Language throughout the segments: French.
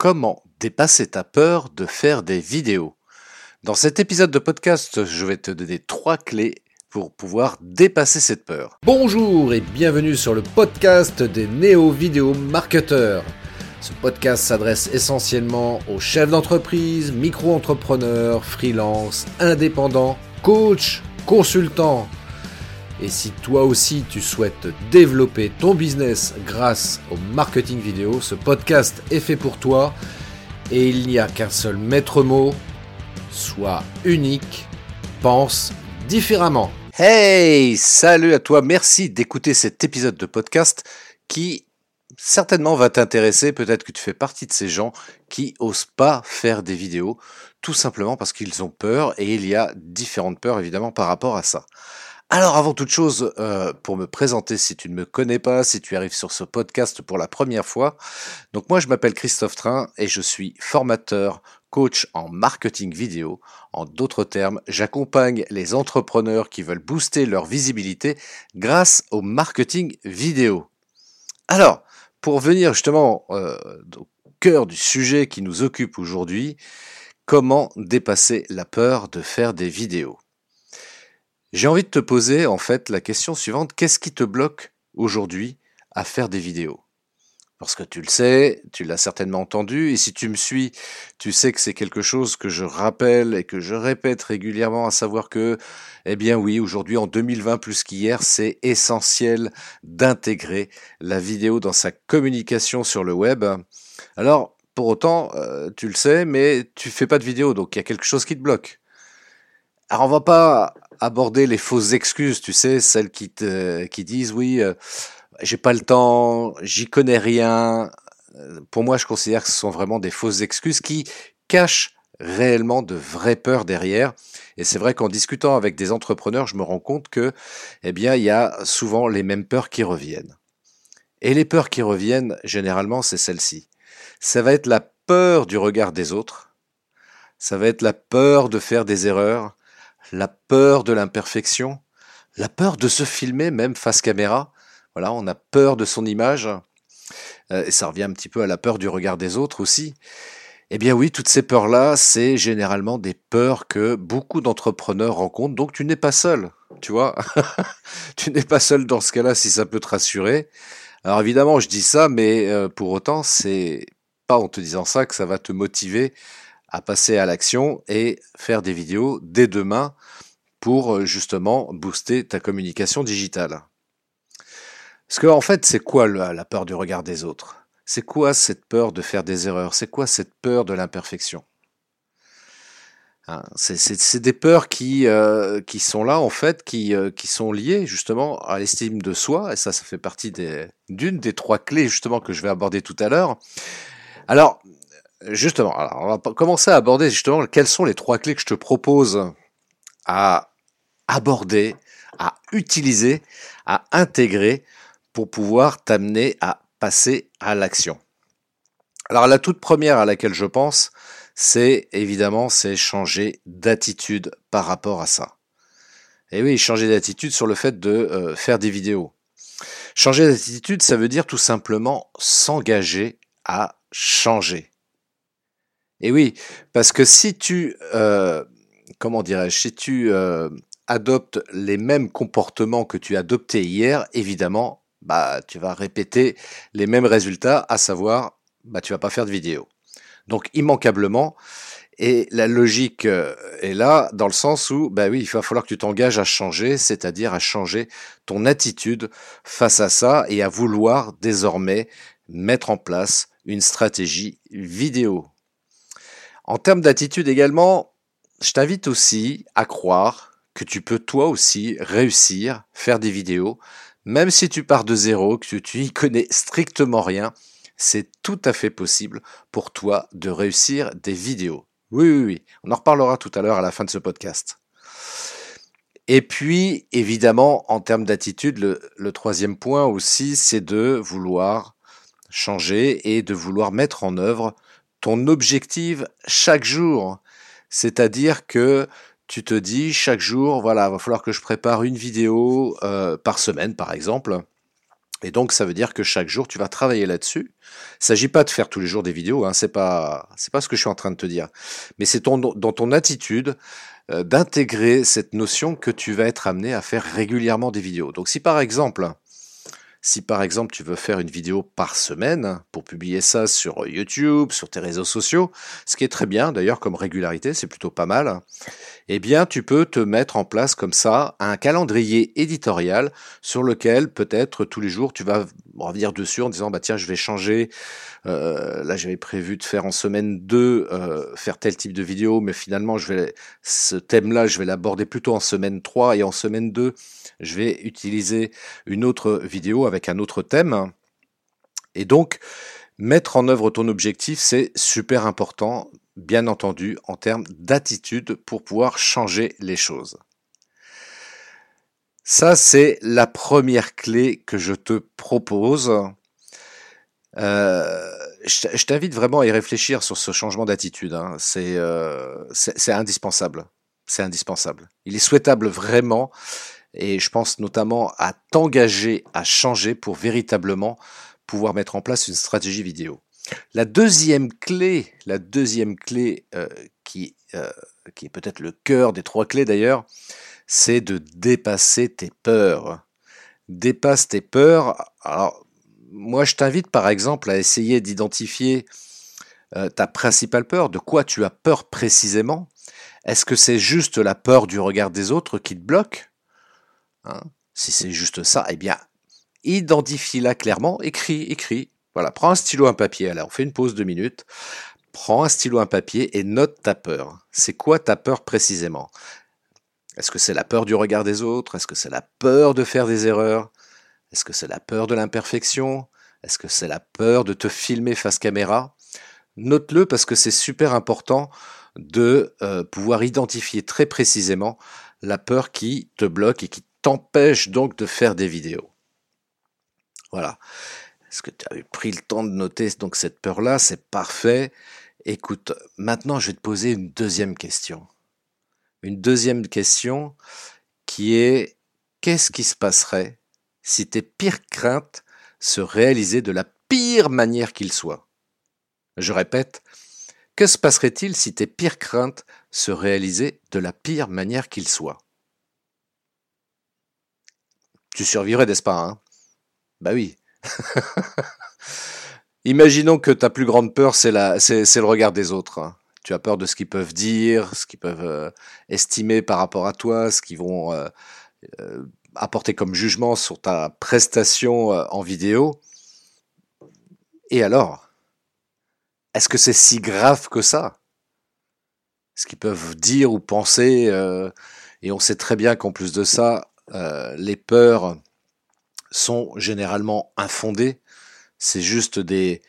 comment dépasser ta peur de faire des vidéos? Dans cet épisode de podcast, je vais te donner trois clés pour pouvoir dépasser cette peur. Bonjour et bienvenue sur le podcast des néo-vidéo marketeurs. Ce podcast s'adresse essentiellement aux chefs d'entreprise, micro-entrepreneurs, freelance, indépendants, coachs, consultants et si toi aussi tu souhaites développer ton business grâce au marketing vidéo, ce podcast est fait pour toi. Et il n'y a qu'un seul maître mot, sois unique, pense différemment. Hey, salut à toi, merci d'écouter cet épisode de podcast qui certainement va t'intéresser, peut-être que tu fais partie de ces gens qui osent pas faire des vidéos, tout simplement parce qu'ils ont peur, et il y a différentes peurs évidemment par rapport à ça. Alors avant toute chose, euh, pour me présenter, si tu ne me connais pas, si tu arrives sur ce podcast pour la première fois, donc moi je m'appelle Christophe Train et je suis formateur, coach en marketing vidéo. En d'autres termes, j'accompagne les entrepreneurs qui veulent booster leur visibilité grâce au marketing vidéo. Alors, pour venir justement euh, au cœur du sujet qui nous occupe aujourd'hui, comment dépasser la peur de faire des vidéos? J'ai envie de te poser en fait la question suivante, qu'est-ce qui te bloque aujourd'hui à faire des vidéos? Parce que tu le sais, tu l'as certainement entendu, et si tu me suis, tu sais que c'est quelque chose que je rappelle et que je répète régulièrement, à savoir que, eh bien oui, aujourd'hui en 2020 plus qu'hier, c'est essentiel d'intégrer la vidéo dans sa communication sur le web. Alors, pour autant, euh, tu le sais, mais tu fais pas de vidéo, donc il y a quelque chose qui te bloque. Alors on va pas aborder les fausses excuses, tu sais, celles qui te qui disent oui, euh, j'ai pas le temps, j'y connais rien. Euh, pour moi, je considère que ce sont vraiment des fausses excuses qui cachent réellement de vraies peurs derrière. Et c'est vrai qu'en discutant avec des entrepreneurs, je me rends compte que, eh bien, il y a souvent les mêmes peurs qui reviennent. Et les peurs qui reviennent, généralement, c'est celle-ci. Ça va être la peur du regard des autres. Ça va être la peur de faire des erreurs la peur de l'imperfection, la peur de se filmer même face caméra. Voilà, on a peur de son image. Euh, et ça revient un petit peu à la peur du regard des autres aussi. Eh bien oui, toutes ces peurs-là, c'est généralement des peurs que beaucoup d'entrepreneurs rencontrent, donc tu n'es pas seul, tu vois. tu n'es pas seul dans ce cas-là si ça peut te rassurer. Alors évidemment, je dis ça, mais euh, pour autant, c'est pas en te disant ça que ça va te motiver à passer à l'action et faire des vidéos dès demain pour euh, justement booster ta communication digitale. Parce que en fait, c'est quoi la peur du regard des autres? C'est quoi cette peur de faire des erreurs? C'est quoi cette peur de l'imperfection? Hein, c'est des peurs qui, euh, qui sont là, en fait, qui, euh, qui sont liées justement à l'estime de soi, et ça, ça fait partie d'une des trois clés justement que je vais aborder tout à l'heure. Alors, Justement, alors on va commencer à aborder justement quelles sont les trois clés que je te propose à aborder, à utiliser, à intégrer pour pouvoir t'amener à passer à l'action. Alors la toute première à laquelle je pense, c'est évidemment c'est changer d'attitude par rapport à ça. Et oui, changer d'attitude sur le fait de euh, faire des vidéos. Changer d'attitude, ça veut dire tout simplement s'engager à changer. Et oui, parce que si tu, euh, comment dirais-je, si tu euh, adoptes les mêmes comportements que tu as adoptés hier, évidemment, bah, tu vas répéter les mêmes résultats, à savoir, bah, tu vas pas faire de vidéo. Donc, immanquablement, et la logique euh, est là dans le sens où, bah oui, il va falloir que tu t'engages à changer, c'est-à-dire à changer ton attitude face à ça et à vouloir désormais mettre en place une stratégie vidéo. En termes d'attitude également, je t'invite aussi à croire que tu peux toi aussi réussir, faire des vidéos, même si tu pars de zéro, que tu n'y connais strictement rien, c'est tout à fait possible pour toi de réussir des vidéos. Oui, oui, oui, on en reparlera tout à l'heure à la fin de ce podcast. Et puis, évidemment, en termes d'attitude, le, troisième point aussi, c'est de vouloir changer et de vouloir mettre en œuvre ton objectif chaque jour. C'est-à-dire que tu te dis chaque jour, voilà, va falloir que je prépare une vidéo euh, par semaine, par exemple. Et donc, ça veut dire que chaque jour, tu vas travailler là-dessus. Il s'agit pas de faire tous les jours des vidéos, hein, c'est pas, pas ce que je suis en train de te dire. Mais c'est ton, dans ton attitude euh, d'intégrer cette notion que tu vas être amené à faire régulièrement des vidéos. Donc, si par exemple, si par exemple tu veux faire une vidéo par semaine pour publier ça sur YouTube, sur tes réseaux sociaux, ce qui est très bien d'ailleurs comme régularité, c'est plutôt pas mal, eh bien tu peux te mettre en place comme ça un calendrier éditorial sur lequel peut-être tous les jours tu vas revenir dessus en disant bah tiens je vais changer, euh, là j'avais prévu de faire en semaine 2 euh, faire tel type de vidéo, mais finalement je vais ce thème-là je vais l'aborder plutôt en semaine 3 et en semaine 2 je vais utiliser une autre vidéo avec un autre thème. Et donc, mettre en œuvre ton objectif, c'est super important, bien entendu, en termes d'attitude pour pouvoir changer les choses. Ça, c'est la première clé que je te propose. Euh, je t'invite vraiment à y réfléchir sur ce changement d'attitude. Hein. Euh, c'est indispensable. C'est indispensable. Il est souhaitable vraiment et je pense notamment à t'engager à changer pour véritablement pouvoir mettre en place une stratégie vidéo. La deuxième clé, la deuxième clé euh, qui, qui est peut-être le cœur des trois clés d'ailleurs, c'est de dépasser tes peurs. Dépasse tes peurs. Alors, moi, je t'invite par exemple à essayer d'identifier euh, ta principale peur, de quoi tu as peur précisément. Est-ce que c'est juste la peur du regard des autres qui te bloque? Hein? si c'est juste ça, eh bien, identifie-la clairement, écris, écris. Voilà, prends un stylo, un papier. Alors, on fait une pause de minutes. Prends un stylo, un papier et note ta peur. C'est quoi ta peur précisément? Est-ce que c'est la peur du regard des autres? Est-ce que c'est la peur de faire des erreurs? Est-ce que c'est la peur de l'imperfection? Est-ce que c'est la peur de te filmer face caméra? Note-le parce que c'est super important de euh, pouvoir identifier très précisément la peur qui te bloque et qui t'empêche donc de faire des vidéos. Voilà. Est-ce que tu as pris le temps de noter donc cette peur-là? C'est parfait. Écoute, maintenant je vais te poser une deuxième question. Une deuxième question qui est qu'est-ce qui se passerait si tes pires craintes se réalisaient de la pire manière qu'il soit? Je répète, que se passerait-il si tes pires craintes se réalisaient de la pire manière qu'il soit? Tu survivrais, n'est-ce pas hein? Bah oui. Imaginons que ta plus grande peur, c'est le regard des autres. Tu as peur de ce qu'ils peuvent dire, ce qu'ils peuvent euh, estimer par rapport à toi, ce qu'ils vont euh, euh, apporter comme jugement sur ta prestation en vidéo. Et alors Est-ce que c'est si grave que ça? Ce qu'ils peuvent dire ou penser, et on sait très bien qu'en plus de ça, les peurs sont généralement infondées. C'est juste des,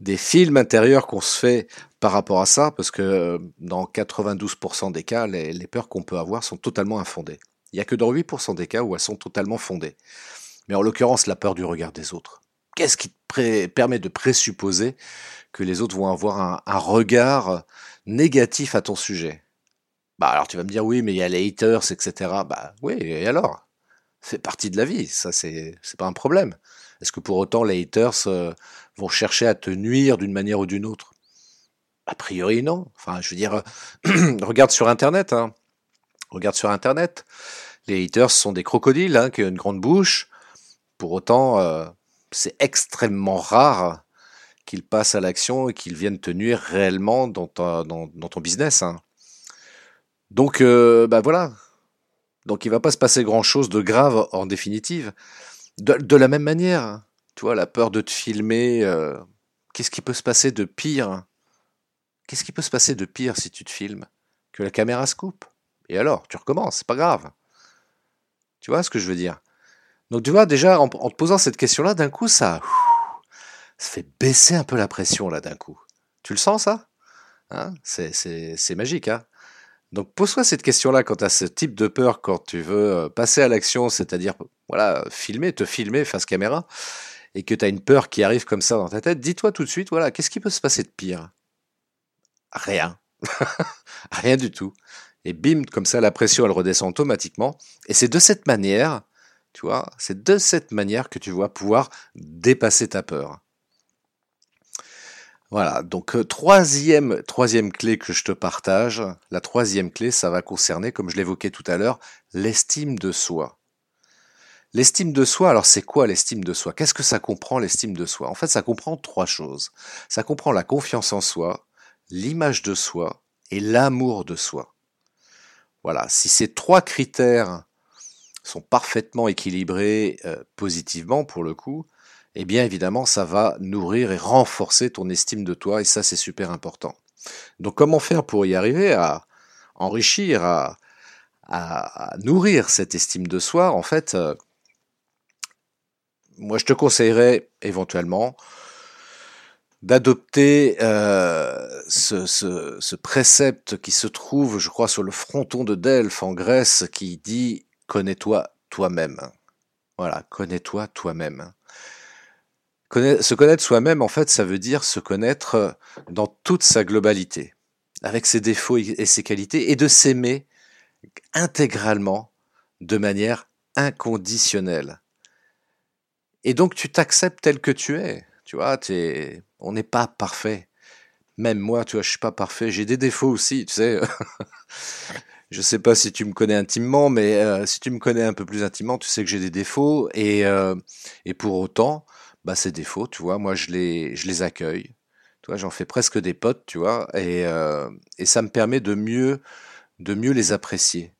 des films intérieurs qu'on se fait par rapport à ça, parce que euh, dans 92% des cas, les, peurs qu'on peut avoir sont totalement infondées. Il n'y a que dans 8% des cas où elles sont totalement fondées. Mais en l'occurrence, la peur du regard des autres. Qu'est-ce qui te permet de présupposer que les autres vont avoir un, regard négatif à ton sujet? Bah alors tu vas me dire oui, mais il y a les haters, etc. Bah oui, et alors? C'est partie de la vie, ça c'est c'est pas un problème. Est-ce que pour autant les haters euh, vont chercher à te nuire d'une manière ou d'une autre? A priori non. Enfin, je veux dire, regarde sur Internet, hein. regarde sur Internet. Les haters sont des crocodiles hein, qui ont une grande bouche. Pour autant, euh, c'est extrêmement rare qu'ils passent à l'action et qu'ils viennent te nuire réellement dans, ton business. Hein. Donc, euh, bah voilà. Donc, il va pas se passer grand-chose de grave en définitive. De, la même manière, tu vois, la peur de te filmer, euh, qu'est-ce qui peut se passer de pire? Qu'est-ce qui peut se passer de pire si tu te filmes Que la caméra se coupe? Et alors, tu recommences, c'est pas grave. Tu vois ce que je veux dire? Donc, tu vois, déjà, en, te posant cette question-là, d'un coup, ça, ça fait baisser un peu la pression, là, d'un coup. Tu le sens, ça? Hein? C'est magique, hein? Donc pose-toi cette question-là quand tu as ce type de peur, quand tu veux euh, passer à l'action, c'est-à-dire voilà, filmer, te filmer face caméra, et que tu as une peur qui arrive comme ça dans ta tête, dis-toi tout de suite, voilà, qu'est-ce qui peut se passer de pire? Rien. Rien du tout. Et bim, comme ça, la pression, elle redescend automatiquement. Et c'est de cette manière Tu vois, c'est de cette manière que tu vas pouvoir dépasser ta peur. Voilà, donc euh, troisième, troisième clé que je te partage, la troisième clé, ça va concerner, comme je l'évoquais tout à l'heure, l'estime de soi. L'estime de soi, alors c'est quoi l'estime de soi? Qu'est-ce que ça comprend l'estime de soi? En fait, ça comprend trois choses. Ça comprend la confiance en soi, l'image de soi et l'amour de soi. Voilà, si ces trois critères sont parfaitement équilibrés euh, positivement pour le coup, eh bien évidemment ça va nourrir et renforcer ton estime de toi et ça c'est super important. Donc comment faire pour y arriver à enrichir, à, nourrir cette estime de soi? En fait, euh, moi je te conseillerais éventuellement d'adopter euh, ce, ce, précepte qui se trouve, je crois, sur le fronton de Delphes en Grèce, qui dit connais-toi toi-même. Voilà, connais-toi toi-même se connaître soi-même, en fait, ça veut dire se connaître dans toute sa globalité, avec ses défauts et ses qualités, et de s'aimer intégralement, de manière inconditionnelle. Et donc tu t'acceptes tel que tu es. Tu vois, es... on n'est pas parfait. Même moi, tu vois, je suis pas parfait. J'ai des défauts aussi, tu sais. je sais pas si tu me connais intimement, mais euh, si tu me connais un peu plus intimement, tu sais que j'ai des défauts. Et, euh, et pour autant, bah, ces défauts, tu vois, moi je les, je les accueille. Tu j'en fais presque des potes, tu vois, et, euh, et ça me permet de mieux, de mieux les apprécier.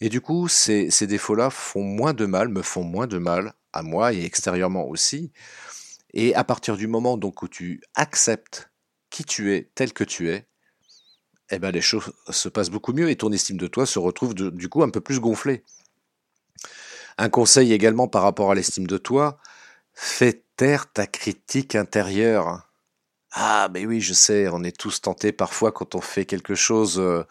Et du coup, ces, ces défauts-là font moins de mal, me font moins de mal à moi et extérieurement aussi. Et à partir du moment donc où tu acceptes qui tu es, tel que tu es, eh ben les choses se passent beaucoup mieux et ton estime de toi se retrouve du coup un peu plus gonflée. Un conseil également par rapport à l'estime de toi, fais taire ta critique intérieure. Ah, mais oui, je sais, on est tous tentés parfois quand on fait quelque chose euh,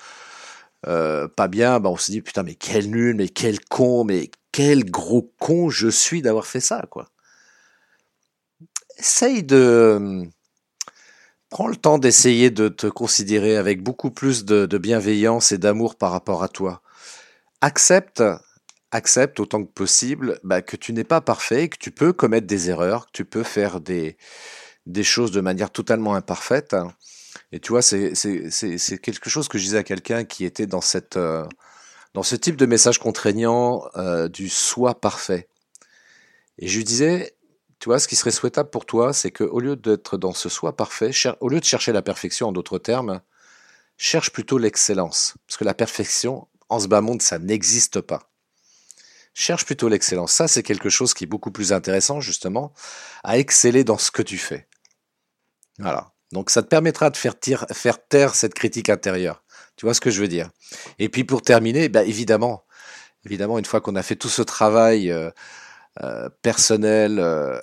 euh, pas bien, bah on se dit putain, mais quel nul, mais quel con, mais quel gros con je suis d'avoir fait ça, quoi. Essaye de. Prends le temps d'essayer de te considérer avec beaucoup plus de, de bienveillance et d'amour par rapport à toi. Accepte accepte autant que possible bah, que tu n'es pas parfait, que tu peux commettre des erreurs, que tu peux faire des, des choses de manière totalement imparfaite. Et tu vois, c'est quelque chose que je disais à quelqu'un qui était dans, cette, euh, dans ce type de message contraignant euh, du soi parfait. Et je lui disais, tu vois, ce qui serait souhaitable pour toi, c'est qu'au lieu d'être dans ce soi parfait, au lieu de chercher la perfection en d'autres termes, cherche plutôt l'excellence. Parce que la perfection, en ce bas monde, ça n'existe pas cherche plutôt l'excellence. Ça, c'est quelque chose qui est beaucoup plus intéressant, justement, à exceller dans ce que tu fais. Voilà. Donc, ça te permettra de faire, taire cette critique intérieure. Tu vois ce que je veux dire? Et puis, pour terminer, bah, évidemment, évidemment, une fois qu'on a fait tout ce travail euh, euh, personnel euh,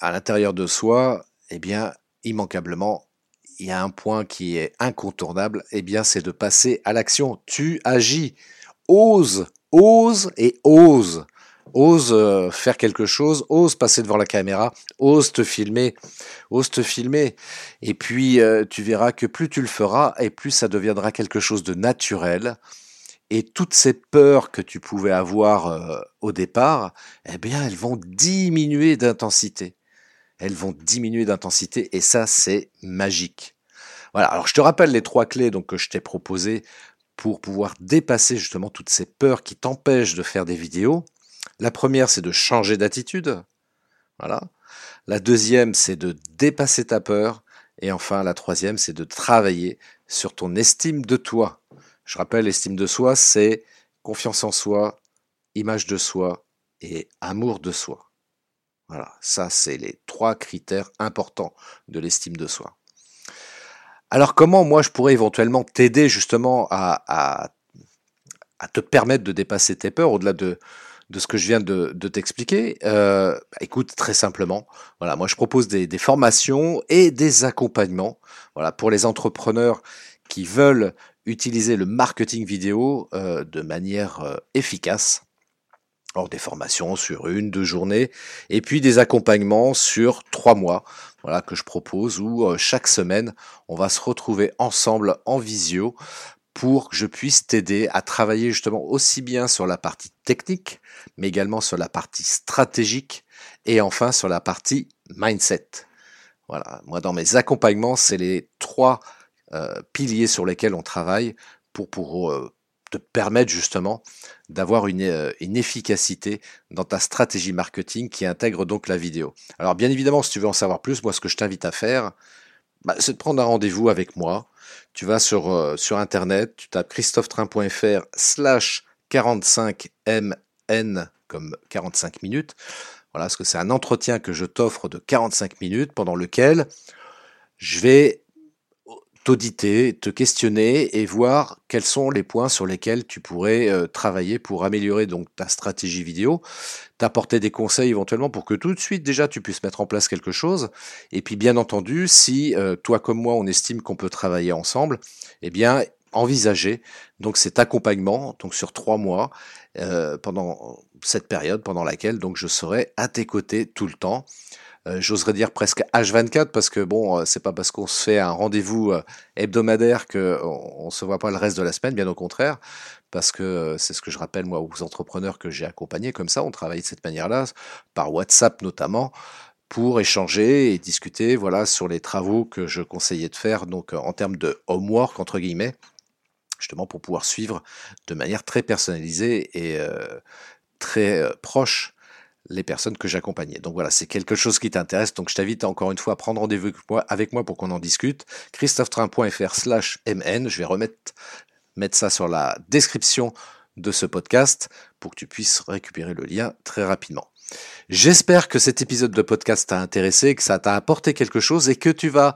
à l'intérieur de soi, eh bien, immanquablement, il y a un point qui est incontournable, eh bien, c'est de passer à l'action. Tu agis, ose ose et ose. Ose euh, faire quelque chose, ose passer devant la caméra, ose te filmer, ose te filmer. Et puis tu verras que plus tu le feras et plus ça deviendra quelque chose de naturel. Et toutes ces peurs que tu pouvais avoir euh, au départ, eh bien, elles vont diminuer d'intensité. Elles vont diminuer d'intensité et ça, c'est magique. Alors, je te rappelle les trois clés donc que je t'ai proposées pour pouvoir dépasser justement toutes ces peurs qui t'empêchent de faire des vidéos. La première, c'est de changer d'attitude. Voilà. La deuxième, c'est de dépasser ta peur. Et enfin, la troisième, c'est de travailler sur ton estime de toi. Je rappelle, l'estime de soi, c'est confiance en soi, image de soi et amour de soi. Voilà, ça, c'est les trois critères importants de l'estime de soi. Alors comment moi je pourrais éventuellement t'aider justement à, te permettre de dépasser tes peurs au-delà de, ce que je viens de, t'expliquer? Euh, Écoute, très simplement, voilà, moi je propose des, des, formations et des accompagnements, voilà, pour les entrepreneurs qui veulent utiliser le marketing vidéo euh, de manière euh, efficace. Alors des formations sur une, deux journées, et puis des accompagnements sur trois mois voilà, que je propose où euh, chaque semaine, on va se retrouver ensemble en visio pour que je puisse t'aider à travailler justement aussi bien sur la partie technique, mais également sur la partie stratégique et enfin sur la partie mindset. Voilà, moi dans mes accompagnements, c'est les trois piliers sur lesquels on travaille pour, pour euh, te permettre justement d'avoir une, euh, une, efficacité dans ta stratégie marketing qui intègre donc la vidéo. Alors bien évidemment, si tu veux en savoir plus, moi ce que je t'invite à faire, bah, c'est de prendre un rendez-vous avec moi. Tu vas sur, euh, sur Internet, tu tapes christophetrain.fr slash 45mn comme 45 minutes. Voilà, parce que c'est un entretien que je t'offre de 45 minutes pendant lequel je vais t'auditer, te questionner et voir quels sont les points sur lesquels tu pourrais euh, travailler pour améliorer donc ta stratégie vidéo, t'apporter des conseils éventuellement pour que tout de suite déjà tu puisses mettre en place quelque chose. Et puis bien entendu, si euh, toi comme moi on estime qu'on peut travailler ensemble, eh bien envisager donc cet accompagnement donc sur trois mois euh, pendant cette période pendant laquelle donc je serai à tes côtés tout le temps. Euh, j'oserais dire presque H24 parce que bon, euh, c'est pas parce qu'on se fait un rendez-vous euh, hebdomadaire que on, se voit pas le reste de la semaine, bien au contraire, parce que c'est ce que je rappelle moi aux entrepreneurs que j'ai accompagnés comme ça, on travaille de cette manière-là, par WhatsApp notamment pour échanger et discuter voilà sur les travaux que je conseillais de faire donc en termes de homework entre guillemets justement pour pouvoir suivre de manière très personnalisée et très proche les personnes que j'accompagnais. Donc voilà, c'est quelque chose qui t'intéresse. Donc je t'invite encore une fois à prendre rendez-vous avec moi pour qu'on en discute. christophetrain.fr slash mn. Je vais remettre mettre ça sur la description de ce podcast pour que tu puisses récupérer le lien très rapidement. J'espère que cet épisode de podcast t'a intéressé, que ça t'a apporté quelque chose et que tu vas,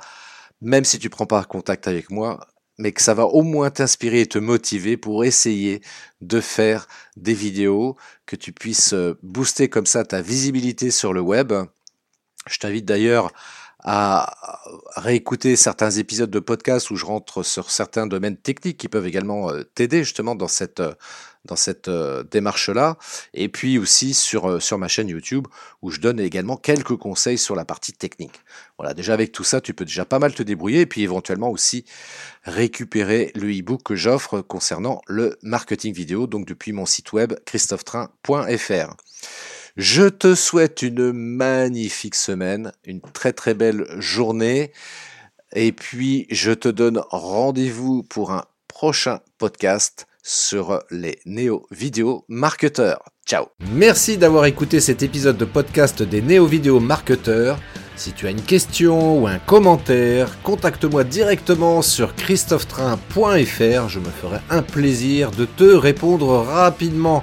même si tu prends pas contact avec moi, mais que ça va au moins t'inspirer et te motiver pour essayer de faire des vidéos, que tu puisses euh, booster comme ça ta visibilité sur le web. Je t'invite d'ailleurs à réécouter certains épisodes de podcast où je rentre sur certains domaines techniques qui peuvent également euh, t'aider justement dans cette euh, dans cette euh, démarche-là, et puis aussi sur, sur ma chaîne YouTube où je donne également quelques conseils sur la partie technique. Voilà, déjà avec tout ça, tu peux déjà pas mal te débrouiller, et puis éventuellement aussi récupérer le e-book que j'offre concernant le marketing vidéo, donc depuis mon site web christophetrain.fr. Je te souhaite une magnifique semaine, une très très belle journée. Et puis, je te donne rendez-vous pour un prochain podcast sur les néo-vidéo marketeurs. Ciao Merci d'avoir écouté cet épisode de podcast des néo-vidéo marketeurs. Si tu as une question ou un commentaire, contacte-moi directement sur christophetrain.fr. Je me ferai un plaisir de te répondre rapidement.